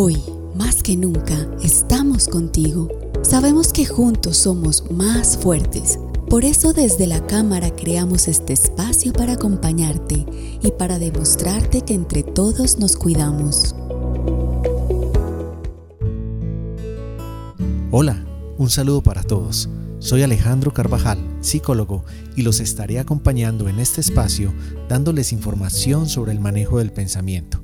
Hoy, más que nunca, estamos contigo. Sabemos que juntos somos más fuertes. Por eso desde la Cámara creamos este espacio para acompañarte y para demostrarte que entre todos nos cuidamos. Hola, un saludo para todos. Soy Alejandro Carvajal, psicólogo, y los estaré acompañando en este espacio dándoles información sobre el manejo del pensamiento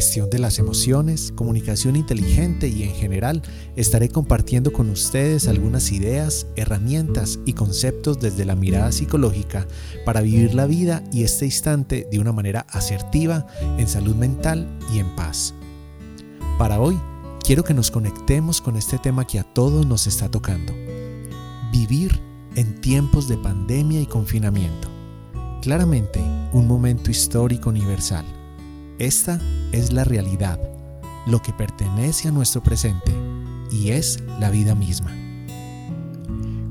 gestión de las emociones, comunicación inteligente y en general estaré compartiendo con ustedes algunas ideas, herramientas y conceptos desde la mirada psicológica para vivir la vida y este instante de una manera asertiva, en salud mental y en paz. Para hoy, quiero que nos conectemos con este tema que a todos nos está tocando. Vivir en tiempos de pandemia y confinamiento. Claramente, un momento histórico universal esta es la realidad, lo que pertenece a nuestro presente y es la vida misma.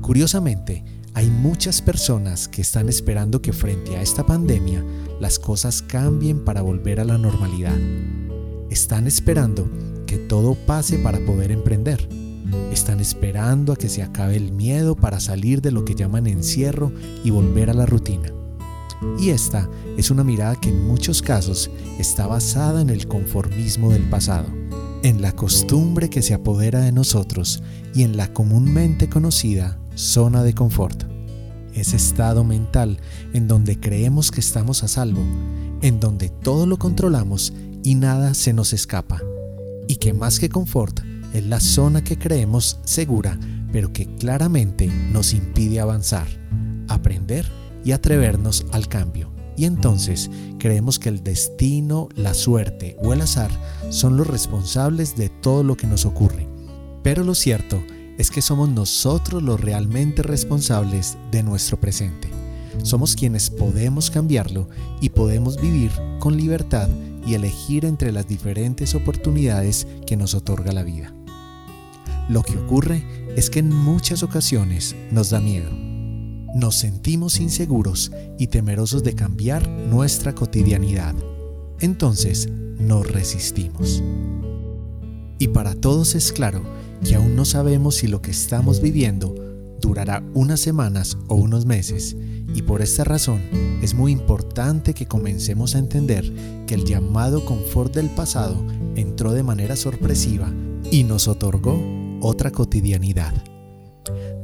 Curiosamente, hay muchas personas que están esperando que frente a esta pandemia las cosas cambien para volver a la normalidad. Están esperando que todo pase para poder emprender. Están esperando a que se acabe el miedo para salir de lo que llaman encierro y volver a la rutina. Y esta es una mirada que en muchos casos está basada en el conformismo del pasado, en la costumbre que se apodera de nosotros y en la comúnmente conocida zona de confort. Ese estado mental en donde creemos que estamos a salvo, en donde todo lo controlamos y nada se nos escapa, y que más que confort es la zona que creemos segura, pero que claramente nos impide avanzar, aprender y atrevernos al cambio. Y entonces creemos que el destino, la suerte o el azar son los responsables de todo lo que nos ocurre. Pero lo cierto es que somos nosotros los realmente responsables de nuestro presente. Somos quienes podemos cambiarlo y podemos vivir con libertad y elegir entre las diferentes oportunidades que nos otorga la vida. Lo que ocurre es que en muchas ocasiones nos da miedo nos sentimos inseguros y temerosos de cambiar nuestra cotidianidad. Entonces nos resistimos. Y para todos es claro que aún no sabemos si lo que estamos viviendo durará unas semanas o unos meses, y por esta razón es muy importante que comencemos a entender que el llamado confort del pasado entró de manera sorpresiva y nos otorgó otra cotidianidad.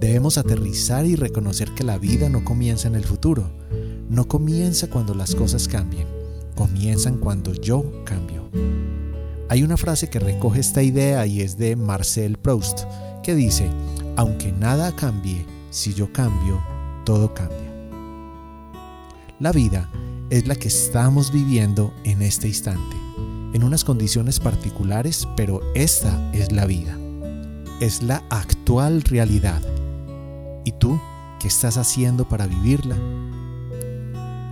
Debemos aterrizar y reconocer que la vida no comienza en el futuro, no comienza cuando las cosas cambien, comienzan cuando yo cambio. Hay una frase que recoge esta idea y es de Marcel Proust, que dice, aunque nada cambie, si yo cambio, todo cambia. La vida es la que estamos viviendo en este instante, en unas condiciones particulares, pero esta es la vida. Es la actual realidad ¿Y tú qué estás haciendo para vivirla?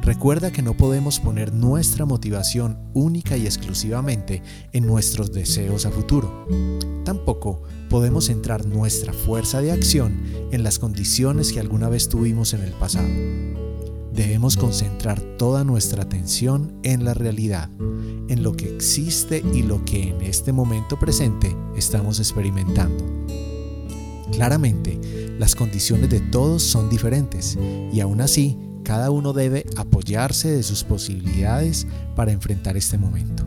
Recuerda que no podemos poner nuestra motivación única y exclusivamente en nuestros deseos a futuro. Tampoco podemos centrar nuestra fuerza de acción en las condiciones que alguna vez tuvimos en el pasado. Debemos concentrar toda nuestra atención en la realidad, en lo que existe y lo que en este momento presente estamos experimentando. Claramente, las condiciones de todos son diferentes y aún así cada uno debe apoyarse de sus posibilidades para enfrentar este momento.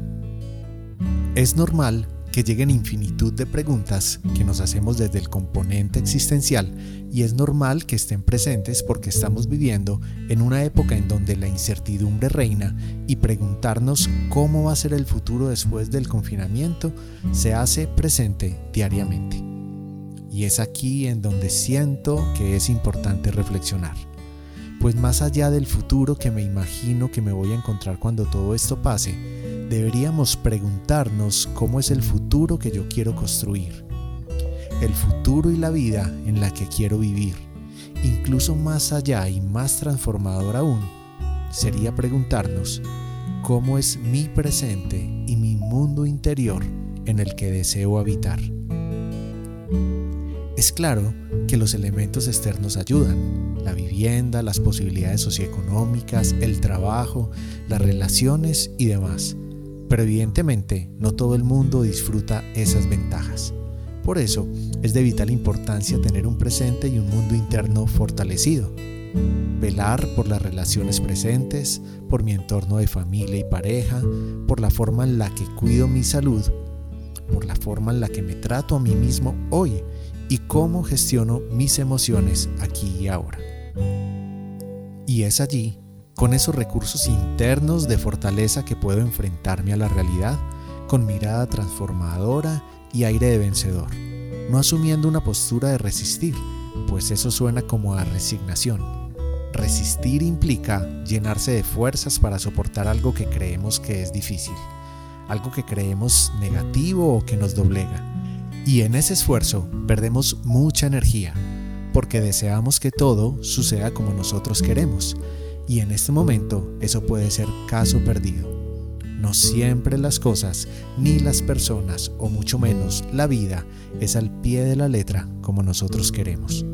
Es normal que lleguen infinitud de preguntas que nos hacemos desde el componente existencial y es normal que estén presentes porque estamos viviendo en una época en donde la incertidumbre reina y preguntarnos cómo va a ser el futuro después del confinamiento se hace presente diariamente. Y es aquí en donde siento que es importante reflexionar. Pues más allá del futuro que me imagino que me voy a encontrar cuando todo esto pase, deberíamos preguntarnos cómo es el futuro que yo quiero construir. El futuro y la vida en la que quiero vivir. Incluso más allá y más transformador aún, sería preguntarnos cómo es mi presente y mi mundo interior en el que deseo habitar. Es claro que los elementos externos ayudan, la vivienda, las posibilidades socioeconómicas, el trabajo, las relaciones y demás. Pero evidentemente no todo el mundo disfruta esas ventajas. Por eso es de vital importancia tener un presente y un mundo interno fortalecido. Velar por las relaciones presentes, por mi entorno de familia y pareja, por la forma en la que cuido mi salud, por la forma en la que me trato a mí mismo hoy y cómo gestiono mis emociones aquí y ahora. Y es allí, con esos recursos internos de fortaleza que puedo enfrentarme a la realidad con mirada transformadora y aire de vencedor, no asumiendo una postura de resistir, pues eso suena como a resignación. Resistir implica llenarse de fuerzas para soportar algo que creemos que es difícil, algo que creemos negativo o que nos doblega. Y en ese esfuerzo perdemos mucha energía, porque deseamos que todo suceda como nosotros queremos, y en este momento eso puede ser caso perdido. No siempre las cosas, ni las personas, o mucho menos la vida, es al pie de la letra como nosotros queremos.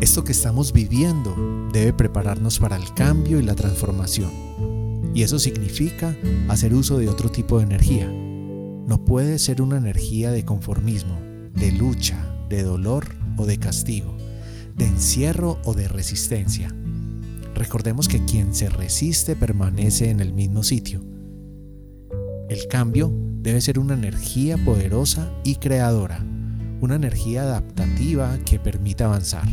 Esto que estamos viviendo debe prepararnos para el cambio y la transformación. Y eso significa hacer uso de otro tipo de energía. No puede ser una energía de conformismo, de lucha, de dolor o de castigo, de encierro o de resistencia. Recordemos que quien se resiste permanece en el mismo sitio el cambio debe ser una energía poderosa y creadora, una energía adaptativa que permita avanzar.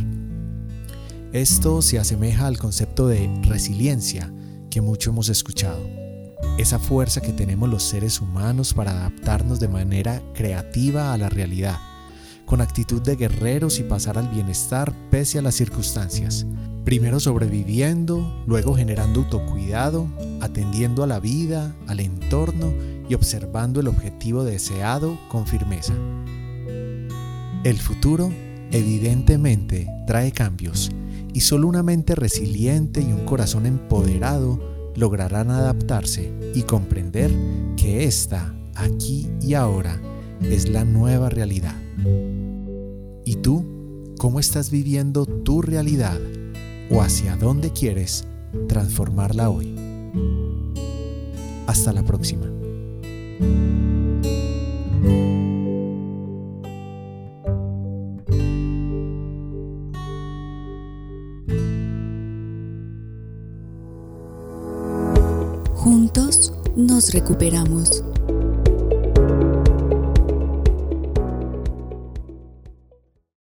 Esto se asemeja al concepto de resiliencia que mucho hemos escuchado, esa fuerza que tenemos los seres humanos para adaptarnos de manera creativa a la realidad, con actitud de guerreros y pasar al bienestar pese a las circunstancias, primero sobreviviendo, luego generando autocuidado, atendiendo a la vida, al entorno y observando el objetivo deseado con firmeza. El futuro evidentemente trae cambios y solo una mente resiliente y un corazón empoderado lograrán adaptarse y comprender que esta, aquí y ahora, es la nueva realidad. ¿Y tú? ¿Cómo estás viviendo tu realidad? ¿O hacia dónde quieres transformarla hoy? Hasta la próxima. Juntos nos recuperamos.